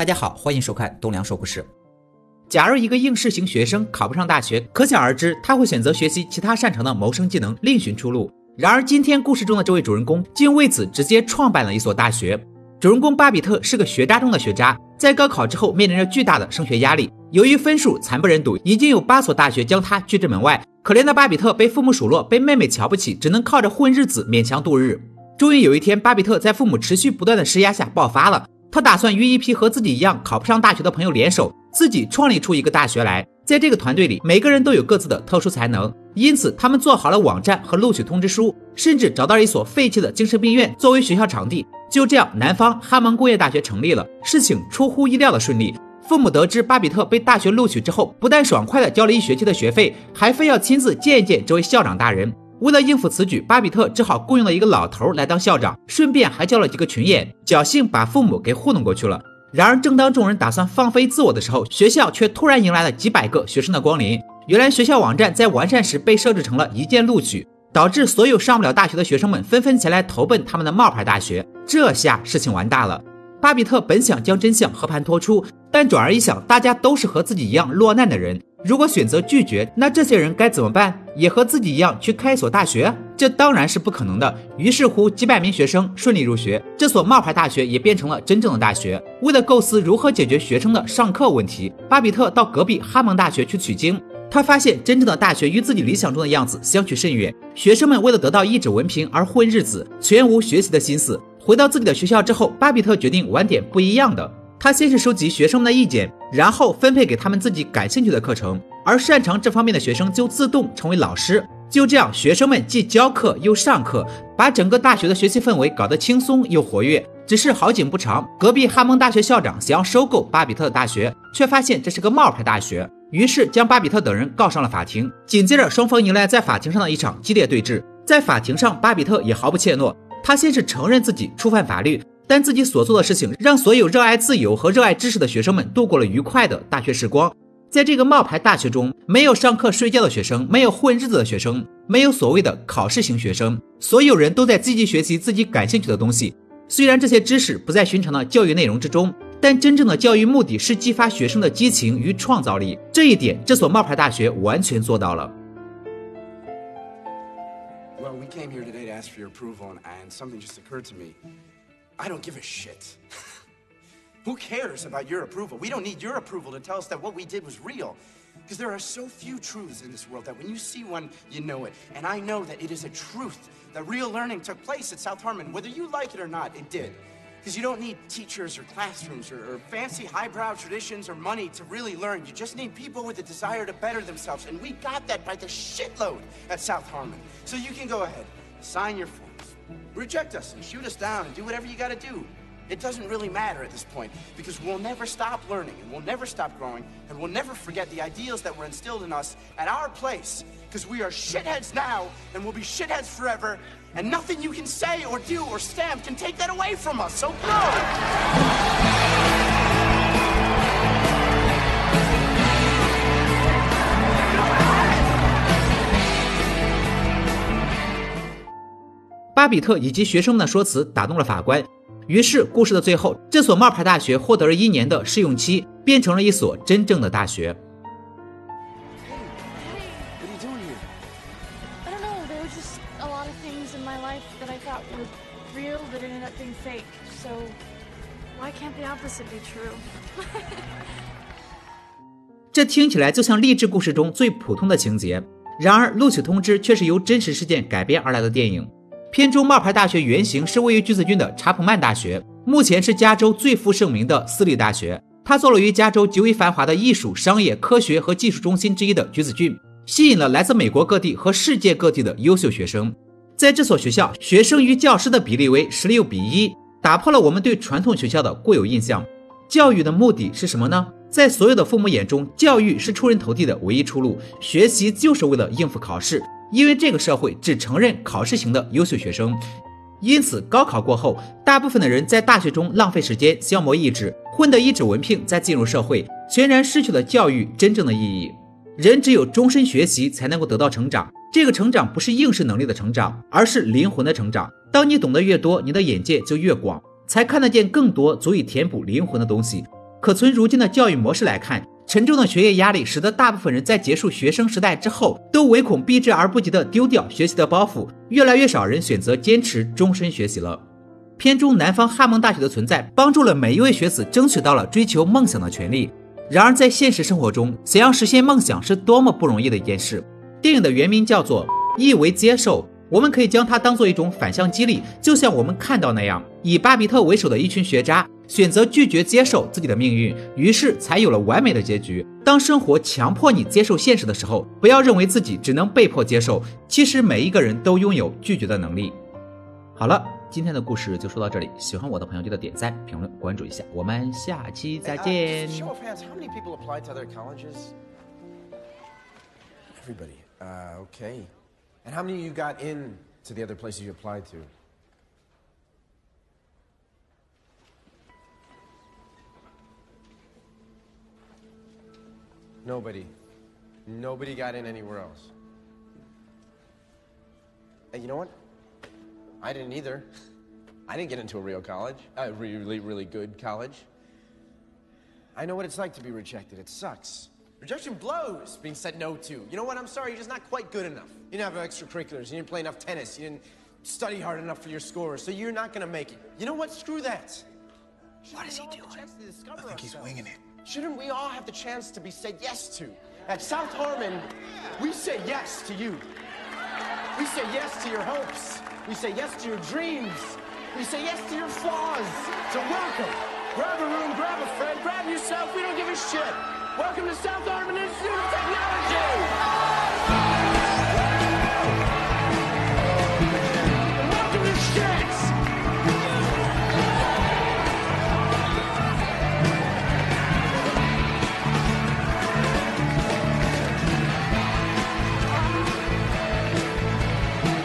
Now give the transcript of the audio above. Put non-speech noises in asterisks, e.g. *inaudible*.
大家好，欢迎收看东梁说故事。假如一个应试型学生考不上大学，可想而知他会选择学习其他擅长的谋生技能，另寻出路。然而，今天故事中的这位主人公竟为此直接创办了一所大学。主人公巴比特是个学渣中的学渣，在高考之后面临着巨大的升学压力。由于分数惨不忍睹，已经有八所大学将他拒之门外。可怜的巴比特被父母数落，被妹妹瞧不起，只能靠着混日子勉强度日。终于有一天，巴比特在父母持续不断的施压下爆发了。他打算与一批和自己一样考不上大学的朋友联手，自己创立出一个大学来。在这个团队里，每个人都有各自的特殊才能，因此他们做好了网站和录取通知书，甚至找到了一所废弃的精神病院作为学校场地。就这样，南方哈蒙工业大学成立了。事情出乎意料的顺利。父母得知巴比特被大学录取之后，不但爽快的交了一学期的学费，还非要亲自见一见这位校长大人。为了应付此举，巴比特只好雇佣了一个老头来当校长，顺便还叫了几个群演，侥幸把父母给糊弄过去了。然而，正当众人打算放飞自我的时候，学校却突然迎来了几百个学生的光临。原来，学校网站在完善时被设置成了一键录取，导致所有上不了大学的学生们纷纷前来投奔他们的冒牌大学。这下事情完大了。巴比特本想将真相和盘托出，但转而一想，大家都是和自己一样落难的人。如果选择拒绝，那这些人该怎么办？也和自己一样去开一所大学？这当然是不可能的。于是乎，几百名学生顺利入学，这所冒牌大学也变成了真正的大学。为了构思如何解决学生的上课问题，巴比特到隔壁哈蒙大学去取经。他发现真正的大学与自己理想中的样子相去甚远。学生们为了得到一纸文凭而混日子，全无学习的心思。回到自己的学校之后，巴比特决定玩点不一样的。他先是收集学生们的意见，然后分配给他们自己感兴趣的课程，而擅长这方面的学生就自动成为老师。就这样，学生们既教课又上课，把整个大学的学习氛围搞得轻松又活跃。只是好景不长，隔壁哈蒙大学校长想要收购巴比特的大学，却发现这是个冒牌大学，于是将巴比特等人告上了法庭。紧接着，双方迎来在法庭上的一场激烈对峙。在法庭上，巴比特也毫不怯懦，他先是承认自己触犯法律。但自己所做的事情，让所有热爱自由和热爱知识的学生们度过了愉快的大学时光。在这个冒牌大学中，没有上课睡觉的学生，没有混日子的学生，没有所谓的考试型学生，所有人都在积极学习自己感兴趣的东西。虽然这些知识不在寻常的教育内容之中，但真正的教育目的是激发学生的激情与创造力。这一点，这所冒牌大学完全做到了。Well, we came here today to ask for your approval, and something just occurred to me. I don't give a shit. *laughs* Who cares about your approval? We don't need your approval to tell us that what we did was real. Because there are so few truths in this world that when you see one, you know it. And I know that it is a truth that real learning took place at South Harmon. Whether you like it or not, it did. Because you don't need teachers or classrooms or, or, fancy highbrow traditions or money to really learn. You just need people with a desire to better themselves. And we got that by the shitload at South Harmon. So you can go ahead, sign your form. Reject us and shoot us down and do whatever you gotta do. It doesn't really matter at this point because we'll never stop learning and we'll never stop growing and we'll never forget the ideals that were instilled in us at our place because we are shitheads now and we'll be shitheads forever and nothing you can say or do or stamp can take that away from us. So grow! 巴比特以及学生们的说辞打动了法官，于是故事的最后，这所冒牌大学获得了一年的试用期，变成了一所真正的大学。这听起来就像励志故事中最普通的情节，然而录取通知却是由真实事件改编而来的电影。片中冒牌大学原型是位于橘子郡的查普曼大学，目前是加州最负盛名的私立大学。它坐落于加州极为繁华的艺术、商业、科学和技术中心之一的橘子郡，吸引了来自美国各地和世界各地的优秀学生。在这所学校，学生与教师的比例为十六比一，打破了我们对传统学校的固有印象。教育的目的是什么呢？在所有的父母眼中，教育是出人头地的唯一出路，学习就是为了应付考试。因为这个社会只承认考试型的优秀学生，因此高考过后，大部分的人在大学中浪费时间、消磨意志，混得一纸文凭再进入社会，全然失去了教育真正的意义。人只有终身学习，才能够得到成长。这个成长不是应试能力的成长，而是灵魂的成长。当你懂得越多，你的眼界就越广，才看得见更多足以填补灵魂的东西。可从如今的教育模式来看，沉重的学业压力使得大部分人在结束学生时代之后，都唯恐避之而不及的丢掉学习的包袱，越来越少人选择坚持终身学习了。片中南方汉蒙大学的存在，帮助了每一位学子争取到了追求梦想的权利。然而，在现实生活中，想要实现梦想是多么不容易的一件事。电影的原名叫做《意为接受》。我们可以将它当做一种反向激励，就像我们看到那样，以巴比特为首的一群学渣选择拒绝接受自己的命运，于是才有了完美的结局。当生活强迫你接受现实的时候，不要认为自己只能被迫接受，其实每一个人都拥有拒绝的能力。好了，今天的故事就说到这里，喜欢我的朋友记得点赞、评论、关注一下，我们下期再见。Everybody. Uh, okay. And how many of you got in to the other places you applied to? Nobody. Nobody got in anywhere else. Hey, you know what? I didn't either. I didn't get into a real college, a really, really good college. I know what it's like to be rejected. It sucks. Rejection blows being said no to. You know what? I'm sorry, you're just not quite good enough. You didn't have extracurriculars, you didn't play enough tennis, you didn't study hard enough for your scores, so you're not gonna make it. You know what? Screw that. What is he doing? I think he's winging it. Shouldn't we all have the chance to be said yes to? At South Harmon, we say yes to you. We say yes to your hopes. We say yes to your dreams. We say yes to your flaws. So welcome. Grab a room, grab a friend, grab yourself. We don't give a shit. Welcome to South Harmon Institute of Technology!